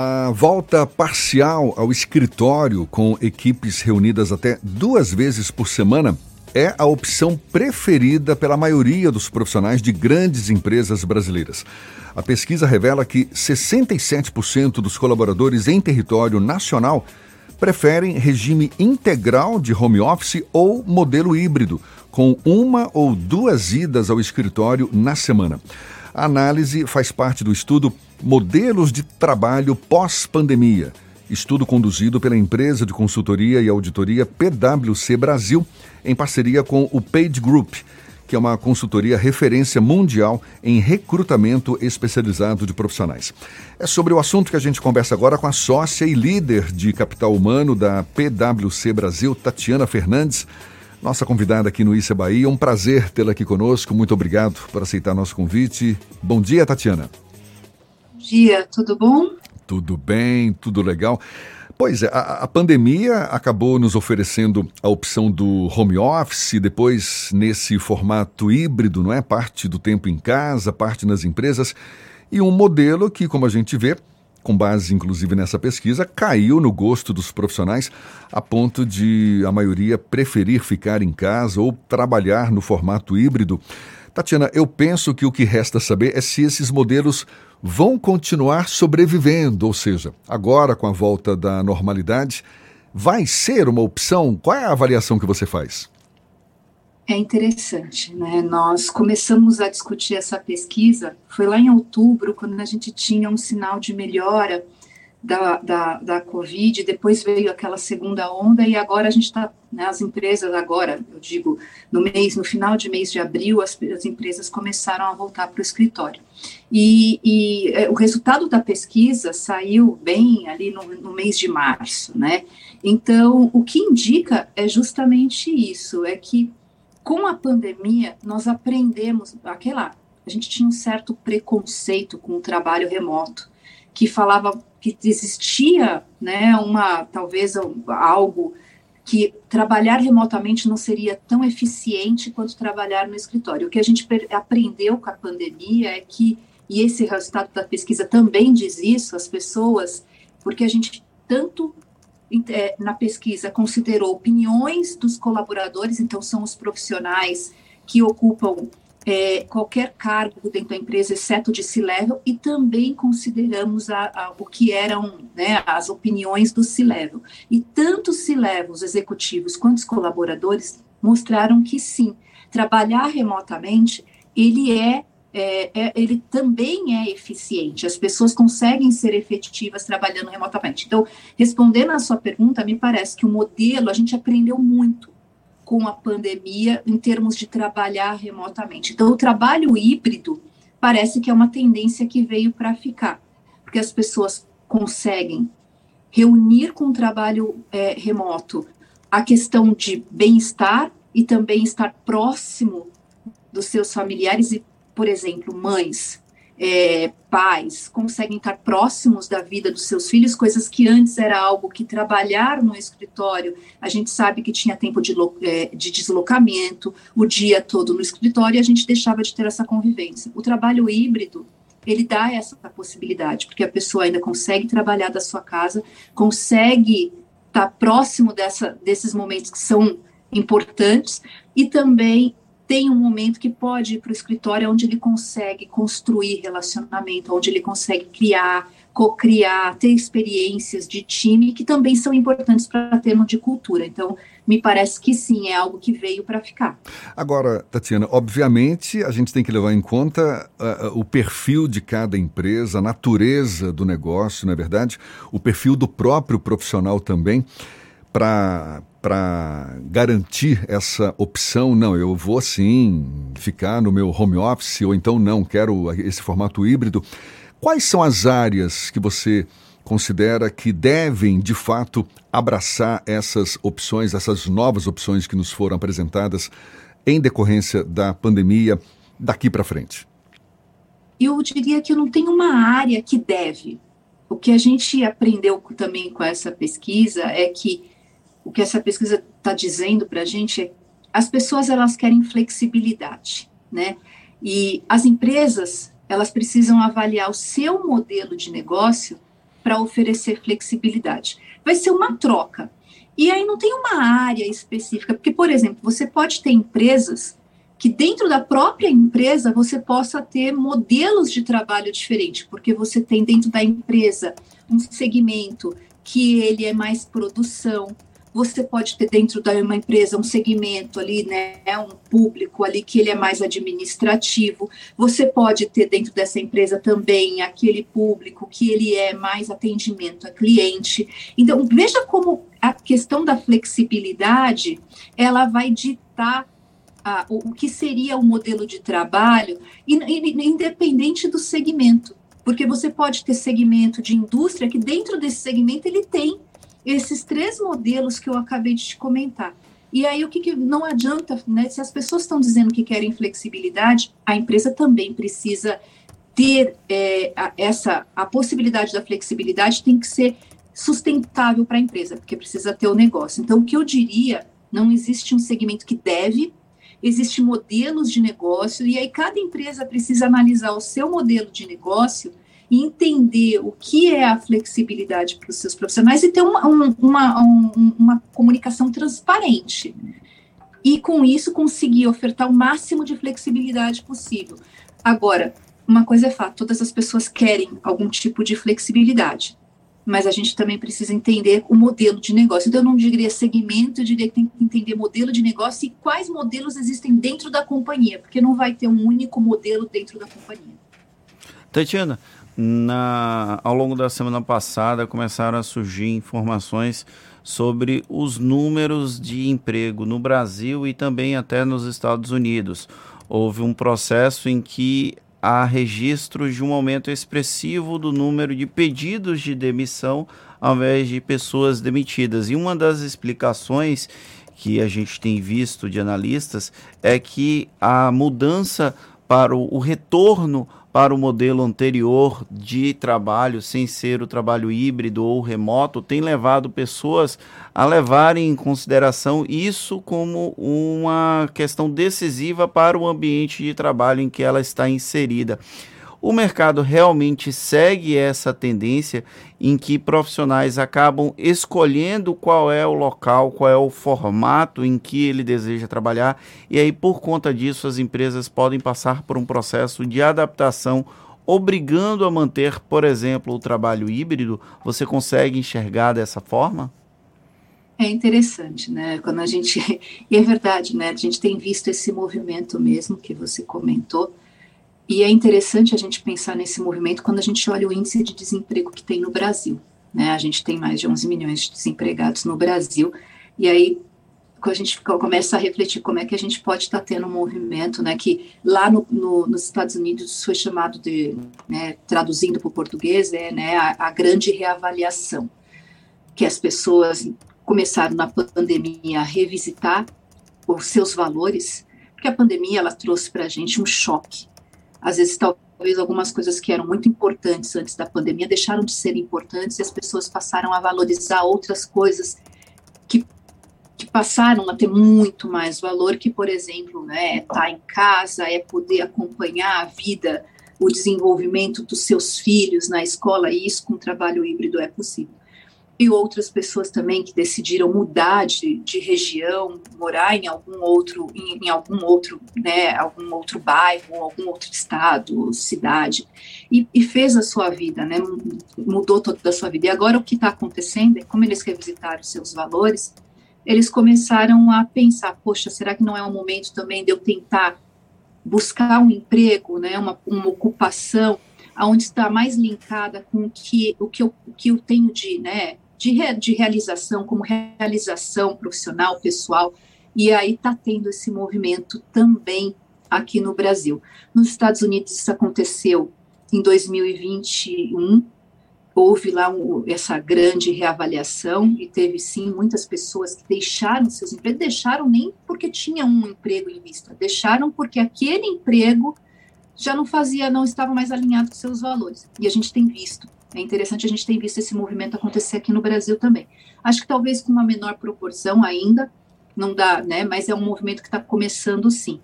A volta parcial ao escritório com equipes reunidas até duas vezes por semana é a opção preferida pela maioria dos profissionais de grandes empresas brasileiras. A pesquisa revela que 67% dos colaboradores em território nacional preferem regime integral de home office ou modelo híbrido, com uma ou duas idas ao escritório na semana. A análise faz parte do estudo Modelos de Trabalho Pós-Pandemia, estudo conduzido pela empresa de consultoria e auditoria PwC Brasil, em parceria com o Page Group, que é uma consultoria referência mundial em recrutamento especializado de profissionais. É sobre o assunto que a gente conversa agora com a sócia e líder de capital humano da PwC Brasil, Tatiana Fernandes nossa convidada aqui no Issa Bahia. Um prazer tê-la aqui conosco. Muito obrigado por aceitar nosso convite. Bom dia, Tatiana. Dia, tudo bom? Tudo bem, tudo legal. Pois é, a, a, pandemia acabou nos oferecendo a opção do home office, depois nesse formato híbrido, não é? Parte do tempo em casa, parte nas empresas, e um modelo que, como a gente vê, com base inclusive nessa pesquisa, caiu no gosto dos profissionais a ponto de a maioria preferir ficar em casa ou trabalhar no formato híbrido. Tatiana, eu penso que o que resta saber é se esses modelos vão continuar sobrevivendo, ou seja, agora com a volta da normalidade, vai ser uma opção? Qual é a avaliação que você faz? É interessante, né? Nós começamos a discutir essa pesquisa, foi lá em outubro, quando a gente tinha um sinal de melhora da, da, da Covid, depois veio aquela segunda onda e agora a gente está, né, as empresas agora, eu digo, no mês, no final de mês de abril, as, as empresas começaram a voltar para o escritório. E, e é, o resultado da pesquisa saiu bem ali no, no mês de março, né? Então, o que indica é justamente isso, é que com a pandemia, nós aprendemos, aquela, a gente tinha um certo preconceito com o trabalho remoto, que falava que existia, né, uma, talvez algo que trabalhar remotamente não seria tão eficiente quanto trabalhar no escritório. O que a gente aprendeu com a pandemia é que, e esse resultado da pesquisa também diz isso, as pessoas, porque a gente tanto é, na pesquisa considerou opiniões dos colaboradores, então são os profissionais que ocupam é, qualquer cargo dentro da empresa, exceto de C-level, e também consideramos a, a, o que eram né, as opiniões do C-level. E tanto C-level, os executivos, quanto os colaboradores mostraram que sim, trabalhar remotamente, ele é é, é, ele também é eficiente. As pessoas conseguem ser efetivas trabalhando remotamente. Então, respondendo à sua pergunta, me parece que o modelo, a gente aprendeu muito com a pandemia em termos de trabalhar remotamente. Então, o trabalho híbrido parece que é uma tendência que veio para ficar, porque as pessoas conseguem reunir com o trabalho é, remoto a questão de bem-estar e também estar próximo dos seus familiares e por exemplo, mães, é, pais conseguem estar próximos da vida dos seus filhos, coisas que antes era algo que trabalhar no escritório, a gente sabe que tinha tempo de, é, de deslocamento, o dia todo no escritório, e a gente deixava de ter essa convivência. O trabalho híbrido, ele dá essa possibilidade, porque a pessoa ainda consegue trabalhar da sua casa, consegue estar próximo dessa, desses momentos que são importantes, e também tem um momento que pode ir para o escritório onde ele consegue construir relacionamento, onde ele consegue criar, co-criar, ter experiências de time que também são importantes para termos de cultura. Então, me parece que sim, é algo que veio para ficar. Agora, Tatiana, obviamente a gente tem que levar em conta uh, o perfil de cada empresa, a natureza do negócio, não é verdade? O perfil do próprio profissional também para para garantir essa opção, não, eu vou sim ficar no meu home office ou então não, quero esse formato híbrido. Quais são as áreas que você considera que devem, de fato, abraçar essas opções, essas novas opções que nos foram apresentadas em decorrência da pandemia daqui para frente? Eu diria que não tenho uma área que deve. O que a gente aprendeu também com essa pesquisa é que o que essa pesquisa está dizendo para a gente é as pessoas elas querem flexibilidade, né? E as empresas elas precisam avaliar o seu modelo de negócio para oferecer flexibilidade. Vai ser uma troca. E aí não tem uma área específica, porque, por exemplo, você pode ter empresas que dentro da própria empresa você possa ter modelos de trabalho diferentes, porque você tem dentro da empresa um segmento que ele é mais produção, você pode ter dentro da uma empresa um segmento ali, né, um público ali que ele é mais administrativo. Você pode ter dentro dessa empresa também aquele público que ele é mais atendimento a cliente. Então, veja como a questão da flexibilidade, ela vai ditar a, o, o que seria o modelo de trabalho, independente do segmento. Porque você pode ter segmento de indústria que dentro desse segmento ele tem esses três modelos que eu acabei de te comentar. E aí, o que, que não adianta, né? Se as pessoas estão dizendo que querem flexibilidade, a empresa também precisa ter é, a, essa a possibilidade da flexibilidade tem que ser sustentável para a empresa, porque precisa ter o negócio. Então, o que eu diria, não existe um segmento que deve, existe modelos de negócio, e aí cada empresa precisa analisar o seu modelo de negócio e entender o que é a flexibilidade para os seus profissionais e ter uma, uma, uma comunicação transparente. E com isso conseguir ofertar o máximo de flexibilidade possível. Agora, uma coisa é fato, todas as pessoas querem algum tipo de flexibilidade, mas a gente também precisa entender o modelo de negócio. Então, eu não diria segmento, eu diria que tem que entender modelo de negócio e quais modelos existem dentro da companhia, porque não vai ter um único modelo dentro da companhia. Tatiana, na, ao longo da semana passada começaram a surgir informações sobre os números de emprego no Brasil e também até nos Estados Unidos. Houve um processo em que há registros de um aumento expressivo do número de pedidos de demissão ao invés de pessoas demitidas. E uma das explicações que a gente tem visto de analistas é que a mudança para o, o retorno para o modelo anterior de trabalho, sem ser o trabalho híbrido ou remoto, tem levado pessoas a levarem em consideração isso como uma questão decisiva para o ambiente de trabalho em que ela está inserida o mercado realmente segue essa tendência em que profissionais acabam escolhendo qual é o local, qual é o formato em que ele deseja trabalhar, e aí por conta disso as empresas podem passar por um processo de adaptação obrigando a manter, por exemplo, o trabalho híbrido. Você consegue enxergar dessa forma? É interessante, né? Quando a gente. E é verdade, né? A gente tem visto esse movimento mesmo que você comentou e é interessante a gente pensar nesse movimento quando a gente olha o índice de desemprego que tem no Brasil. Né? A gente tem mais de 11 milhões de desempregados no Brasil, e aí a gente começa a refletir como é que a gente pode estar tendo um movimento, né, que lá no, no, nos Estados Unidos foi chamado de, né, traduzindo para o português, é né, a, a grande reavaliação, que as pessoas começaram na pandemia a revisitar os seus valores, porque a pandemia ela trouxe para a gente um choque, às vezes talvez algumas coisas que eram muito importantes antes da pandemia deixaram de ser importantes e as pessoas passaram a valorizar outras coisas que, que passaram a ter muito mais valor, que, por exemplo, né, é estar tá em casa, é poder acompanhar a vida, o desenvolvimento dos seus filhos na escola, e isso com trabalho híbrido é possível e outras pessoas também que decidiram mudar de, de região, morar em algum outro, em, em, algum outro, né, algum outro bairro, algum outro estado, cidade, e, e, fez a sua vida, né, mudou toda a sua vida. E agora o que está acontecendo é, como eles revisitaram seus valores, eles começaram a pensar, poxa, será que não é um momento também de eu tentar buscar um emprego, né, uma, uma ocupação, aonde está mais linkada com o que, o que, eu, o que eu tenho de, né, de, re, de realização, como realização profissional, pessoal, e aí está tendo esse movimento também aqui no Brasil. Nos Estados Unidos isso aconteceu em 2021, houve lá um, essa grande reavaliação e teve sim muitas pessoas que deixaram seus empregos, deixaram nem porque tinha um emprego em vista, deixaram porque aquele emprego já não fazia, não estava mais alinhado com seus valores. E a gente tem visto é interessante a gente ter visto esse movimento acontecer aqui no Brasil também. Acho que talvez com uma menor proporção ainda, não dá, né? Mas é um movimento que está começando sim.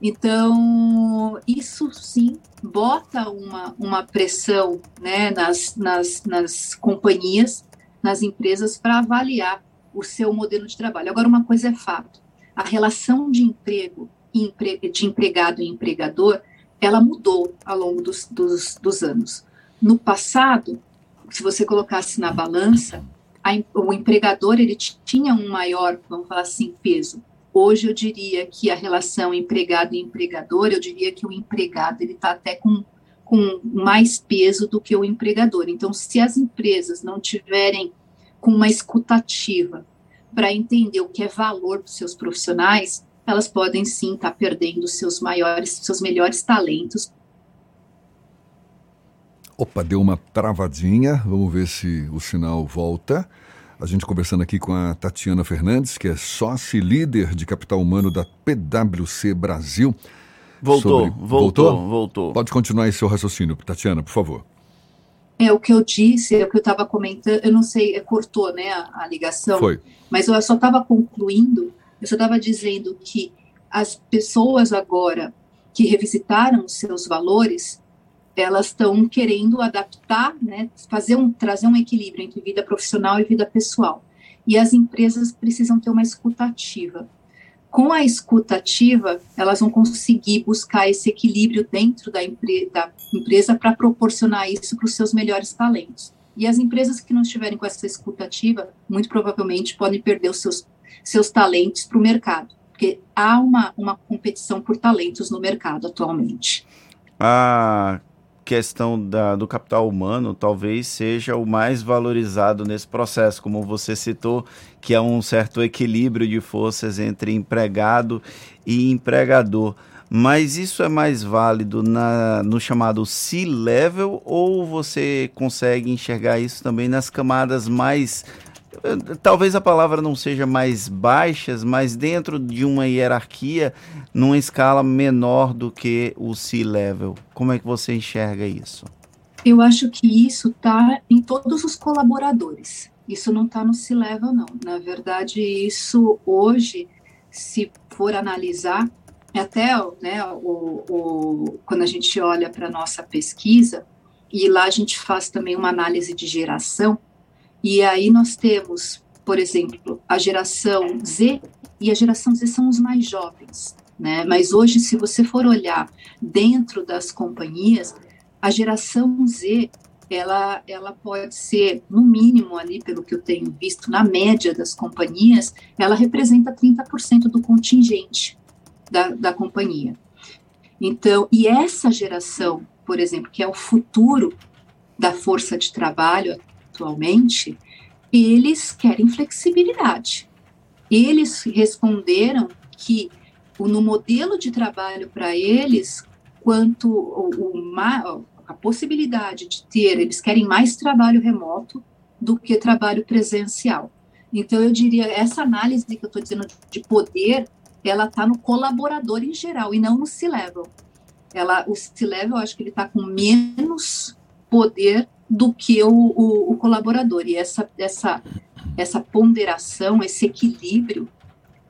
Então, isso sim bota uma, uma pressão né, nas, nas, nas companhias, nas empresas, para avaliar o seu modelo de trabalho. Agora, uma coisa é fato: a relação de emprego, de empregado e empregador, ela mudou ao longo dos, dos, dos anos. No passado, se você colocasse na balança, a, o empregador ele tinha um maior, vamos falar assim, peso. Hoje eu diria que a relação empregado e empregador, eu diria que o empregado ele está até com, com mais peso do que o empregador. Então, se as empresas não tiverem com uma escutativa para entender o que é valor para os seus profissionais, elas podem sim estar tá perdendo seus maiores, seus melhores talentos. Opa, deu uma travadinha. Vamos ver se o sinal volta. A gente conversando aqui com a Tatiana Fernandes, que é sócia e líder de capital humano da PwC Brasil. Voltou, sobre... voltou, voltou, voltou. Pode continuar aí seu raciocínio, Tatiana, por favor. É o que eu disse, é o que eu estava comentando, eu não sei, é, cortou, né, a, a ligação. Foi. Mas eu só estava concluindo, eu só estava dizendo que as pessoas agora que revisitaram os seus valores, elas estão querendo adaptar, né, fazer um, trazer um equilíbrio entre vida profissional e vida pessoal. E as empresas precisam ter uma escutativa. Com a escutativa, elas vão conseguir buscar esse equilíbrio dentro da, empre da empresa para proporcionar isso para os seus melhores talentos. E as empresas que não estiverem com essa escutativa, muito provavelmente podem perder os seus, seus talentos para o mercado, porque há uma, uma competição por talentos no mercado atualmente. Ah, questão da, do capital humano talvez seja o mais valorizado nesse processo, como você citou, que é um certo equilíbrio de forças entre empregado e empregador. Mas isso é mais válido na, no chamado C-level ou você consegue enxergar isso também nas camadas mais talvez a palavra não seja mais baixas, mas dentro de uma hierarquia, numa escala menor do que o C-level. Como é que você enxerga isso? Eu acho que isso está em todos os colaboradores. Isso não está no C-level, não. Na verdade, isso hoje, se for analisar, até né, o, o, quando a gente olha para a nossa pesquisa, e lá a gente faz também uma análise de geração, e aí nós temos, por exemplo, a geração Z, e a geração Z são os mais jovens, né? Mas hoje, se você for olhar dentro das companhias, a geração Z, ela, ela pode ser, no mínimo ali, pelo que eu tenho visto, na média das companhias, ela representa 30% do contingente da, da companhia. Então, e essa geração, por exemplo, que é o futuro da força de trabalho atualmente, eles querem flexibilidade. Eles responderam que no modelo de trabalho para eles, quanto a possibilidade de ter, eles querem mais trabalho remoto do que trabalho presencial. Então, eu diria, essa análise que eu estou dizendo de poder, ela está no colaborador em geral e não no C-level. Ela, o C-level, eu acho que ele está com menos poder do que o, o, o colaborador. E essa, essa, essa ponderação, esse equilíbrio,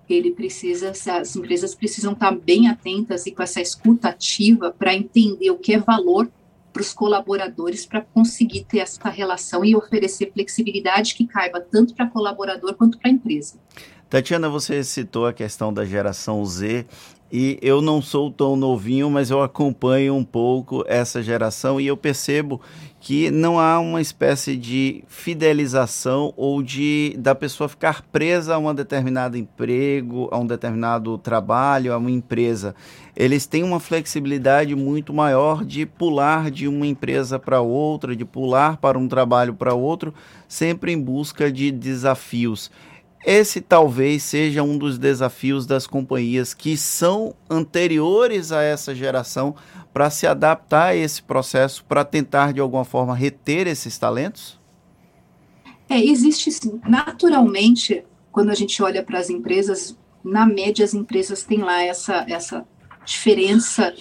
ele precisa, as empresas precisam estar bem atentas e com essa escuta ativa para entender o que é valor para os colaboradores para conseguir ter essa relação e oferecer flexibilidade que caiba tanto para colaborador quanto para a empresa. Tatiana, você citou a questão da geração Z e eu não sou tão novinho, mas eu acompanho um pouco essa geração e eu percebo que não há uma espécie de fidelização ou de da pessoa ficar presa a um determinado emprego, a um determinado trabalho, a uma empresa. Eles têm uma flexibilidade muito maior de pular de uma empresa para outra, de pular para um trabalho para outro, sempre em busca de desafios. Esse talvez seja um dos desafios das companhias que são anteriores a essa geração para se adaptar a esse processo, para tentar de alguma forma reter esses talentos? É, existe sim. Naturalmente, quando a gente olha para as empresas, na média as empresas têm lá essa, essa diferença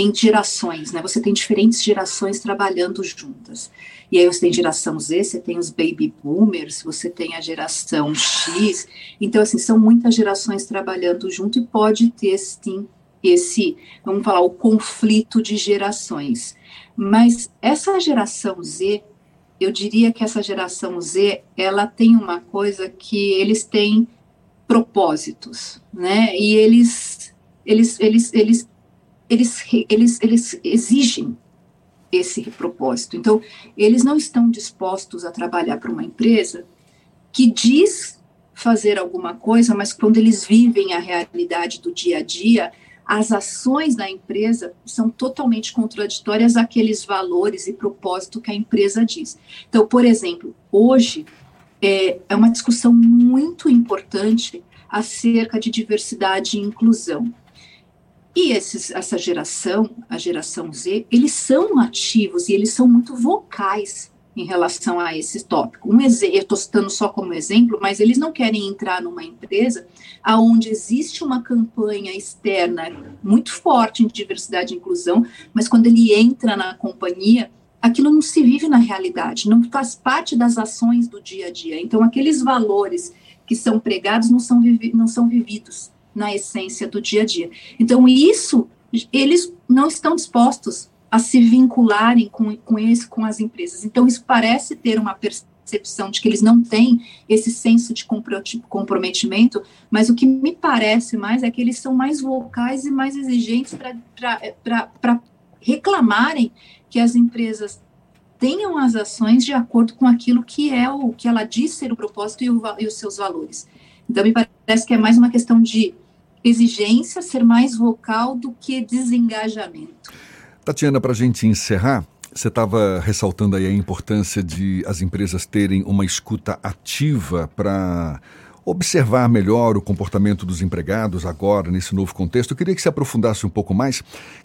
em gerações, né? Você tem diferentes gerações trabalhando juntas. E aí você tem geração Z, você tem os baby boomers, você tem a geração X. Então, assim, são muitas gerações trabalhando junto e pode ter, sim, esse, vamos falar, o conflito de gerações. Mas essa geração Z, eu diria que essa geração Z, ela tem uma coisa que eles têm propósitos, né? E eles, eles, eles, eles, eles, eles, eles exigem esse propósito. Então, eles não estão dispostos a trabalhar para uma empresa que diz fazer alguma coisa, mas quando eles vivem a realidade do dia a dia, as ações da empresa são totalmente contraditórias àqueles valores e propósito que a empresa diz. Então, por exemplo, hoje é, é uma discussão muito importante acerca de diversidade e inclusão. E esses, essa geração, a geração Z, eles são ativos e eles são muito vocais em relação a esse tópico. Um eu estou citando só como exemplo, mas eles não querem entrar numa empresa aonde existe uma campanha externa muito forte em diversidade e inclusão, mas quando ele entra na companhia, aquilo não se vive na realidade, não faz parte das ações do dia a dia. Então, aqueles valores que são pregados não são, vivi não são vividos na essência do dia a dia. Então, isso, eles não estão dispostos a se vincularem com, com, esse, com as empresas. Então, isso parece ter uma percepção de que eles não têm esse senso de comprometimento, mas o que me parece mais é que eles são mais vocais e mais exigentes para reclamarem que as empresas tenham as ações de acordo com aquilo que é o que ela diz ser o propósito e, o, e os seus valores. Então, me parece que é mais uma questão de exigência, ser mais vocal do que desengajamento. Tatiana, para a gente encerrar, você estava ressaltando aí a importância de as empresas terem uma escuta ativa para observar melhor o comportamento dos empregados agora, nesse novo contexto. Eu queria que você aprofundasse um pouco mais.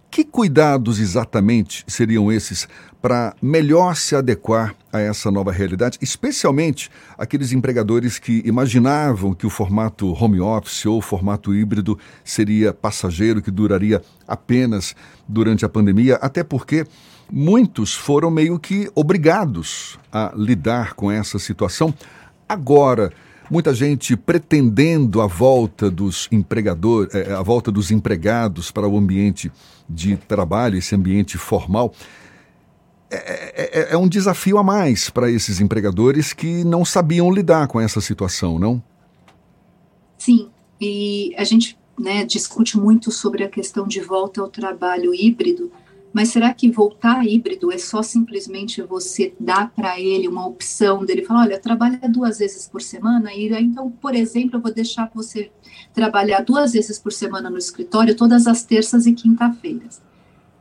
Que cuidados exatamente seriam esses para melhor se adequar a essa nova realidade, especialmente aqueles empregadores que imaginavam que o formato home office ou formato híbrido seria passageiro, que duraria apenas durante a pandemia, até porque muitos foram meio que obrigados a lidar com essa situação. Agora, muita gente pretendendo a volta dos empregadores, eh, a volta dos empregados para o ambiente de trabalho, esse ambiente formal. É, é, é, é um desafio a mais para esses empregadores que não sabiam lidar com essa situação, não? Sim, e a gente né, discute muito sobre a questão de volta ao trabalho híbrido, mas será que voltar híbrido é só simplesmente você dar para ele uma opção dele falar, olha, trabalha duas vezes por semana e então, por exemplo, eu vou deixar você trabalhar duas vezes por semana no escritório todas as terças e quinta-feiras.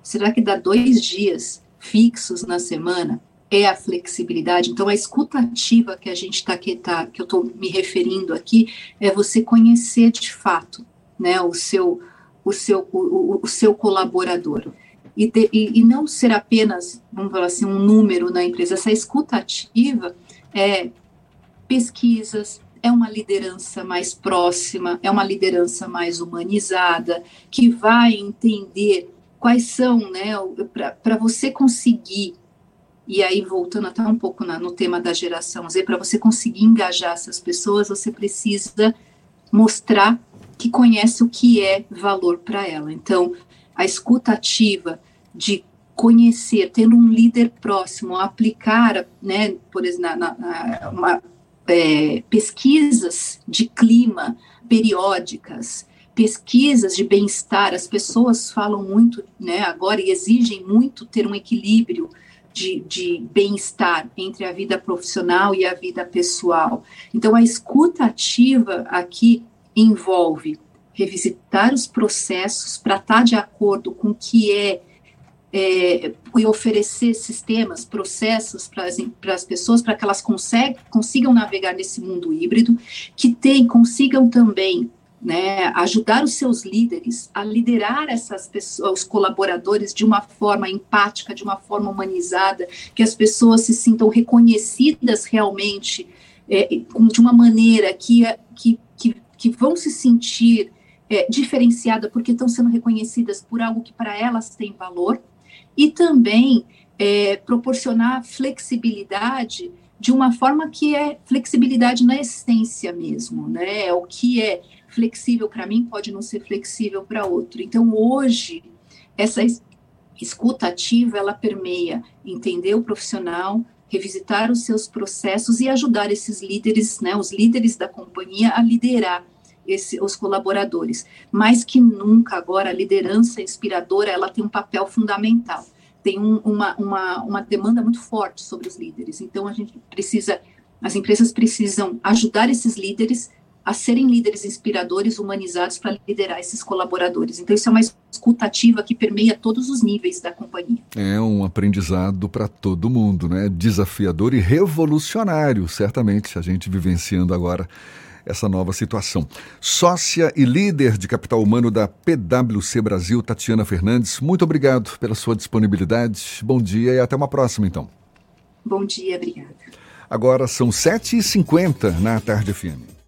Será que dá dois dias fixos na semana é a flexibilidade? Então, a escutativa que a gente está aqui, tá, que eu estou me referindo aqui, é você conhecer de fato, né, o seu, o seu, o, o seu colaborador e, de, e, e, não ser apenas, vamos falar assim, um número na empresa. Essa escuta ativa é pesquisas, é uma liderança mais próxima, é uma liderança mais humanizada, que vai entender quais são, né, para você conseguir, e aí voltando até um pouco na, no tema da geração Z, para você conseguir engajar essas pessoas, você precisa mostrar que conhece o que é valor para ela. Então, a escuta ativa de conhecer, tendo um líder próximo, aplicar, né, por exemplo, na, na, uma, é, pesquisas de clima periódicas, pesquisas de bem-estar, as pessoas falam muito, né, agora e exigem muito ter um equilíbrio de, de bem-estar entre a vida profissional e a vida pessoal. Então, a escuta ativa aqui envolve revisitar os processos para estar tá de acordo com o que é, é e oferecer sistemas, processos para as pessoas, para que elas consegue, consigam navegar nesse mundo híbrido, que tem, consigam também né, ajudar os seus líderes a liderar essas pessoas, os colaboradores de uma forma empática, de uma forma humanizada, que as pessoas se sintam reconhecidas realmente é, de uma maneira que, que, que, que vão se sentir é, diferenciada porque estão sendo reconhecidas por algo que para elas tem valor e também é, proporcionar flexibilidade de uma forma que é flexibilidade na essência mesmo, né? É o que é flexível para mim pode não ser flexível para outro. Então, hoje, essa escuta ativa, ela permeia entender o profissional, revisitar os seus processos e ajudar esses líderes, né, os líderes da companhia a liderar esse, os colaboradores. Mais que nunca agora a liderança inspiradora, ela tem um papel fundamental tem um, uma, uma, uma demanda muito forte sobre os líderes. Então, a gente precisa, as empresas precisam ajudar esses líderes a serem líderes inspiradores, humanizados para liderar esses colaboradores. Então, isso é uma escutativa que permeia todos os níveis da companhia. É um aprendizado para todo mundo, né? Desafiador e revolucionário, certamente, a gente vivenciando agora essa nova situação. Sócia e líder de capital humano da PwC Brasil, Tatiana Fernandes, muito obrigado pela sua disponibilidade. Bom dia e até uma próxima, então. Bom dia, obrigada. Agora são 7h50 na Tarde FM.